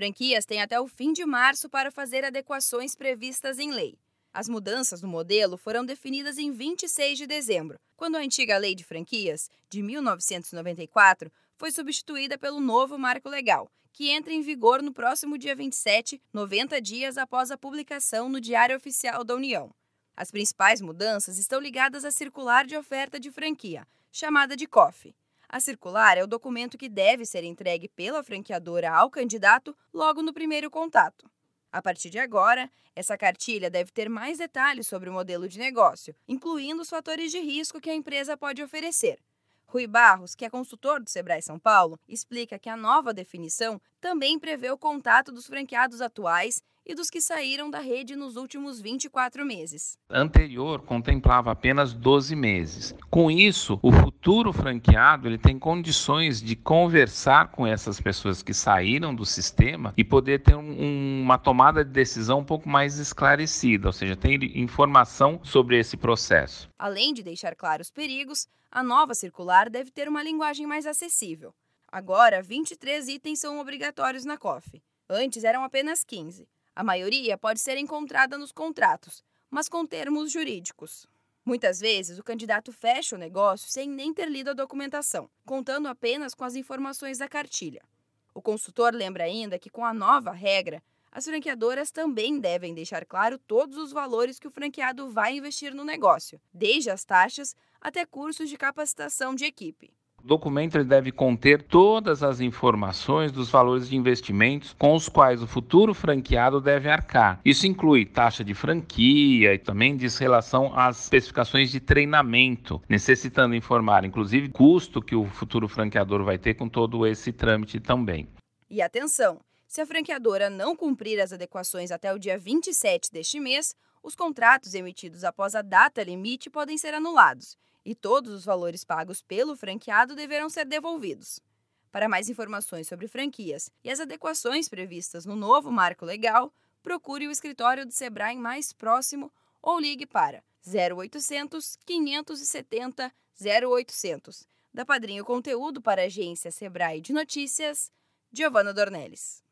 Franquias têm até o fim de março para fazer adequações previstas em lei. As mudanças no modelo foram definidas em 26 de dezembro, quando a antiga Lei de Franquias, de 1994, foi substituída pelo novo marco legal, que entra em vigor no próximo dia 27, 90 dias após a publicação no Diário Oficial da União. As principais mudanças estão ligadas à circular de oferta de franquia, chamada de COF. A circular é o documento que deve ser entregue pela franqueadora ao candidato logo no primeiro contato. A partir de agora, essa cartilha deve ter mais detalhes sobre o modelo de negócio, incluindo os fatores de risco que a empresa pode oferecer. Rui Barros, que é consultor do Sebrae São Paulo, explica que a nova definição também prevê o contato dos franqueados atuais e dos que saíram da rede nos últimos 24 meses. Anterior contemplava apenas 12 meses. Com isso, o futuro franqueado ele tem condições de conversar com essas pessoas que saíram do sistema e poder ter um, uma tomada de decisão um pouco mais esclarecida, ou seja, ter informação sobre esse processo. Além de deixar claros os perigos, a nova circular deve ter uma linguagem mais acessível. Agora, 23 itens são obrigatórios na COF. Antes eram apenas 15. A maioria pode ser encontrada nos contratos, mas com termos jurídicos. Muitas vezes, o candidato fecha o negócio sem nem ter lido a documentação, contando apenas com as informações da cartilha. O consultor lembra ainda que, com a nova regra, as franqueadoras também devem deixar claro todos os valores que o franqueado vai investir no negócio, desde as taxas até cursos de capacitação de equipe. O documento ele deve conter todas as informações dos valores de investimentos com os quais o futuro franqueado deve arcar. Isso inclui taxa de franquia e também diz relação às especificações de treinamento, necessitando informar, inclusive, custo que o futuro franqueador vai ter com todo esse trâmite também. E atenção! Se a franqueadora não cumprir as adequações até o dia 27 deste mês, os contratos emitidos após a data limite podem ser anulados e todos os valores pagos pelo franqueado deverão ser devolvidos. Para mais informações sobre franquias e as adequações previstas no novo marco legal, procure o escritório do Sebrae mais próximo ou ligue para 0800 570 0800. Da Padrinho Conteúdo para a agência Sebrae de Notícias, Giovana Dornelles.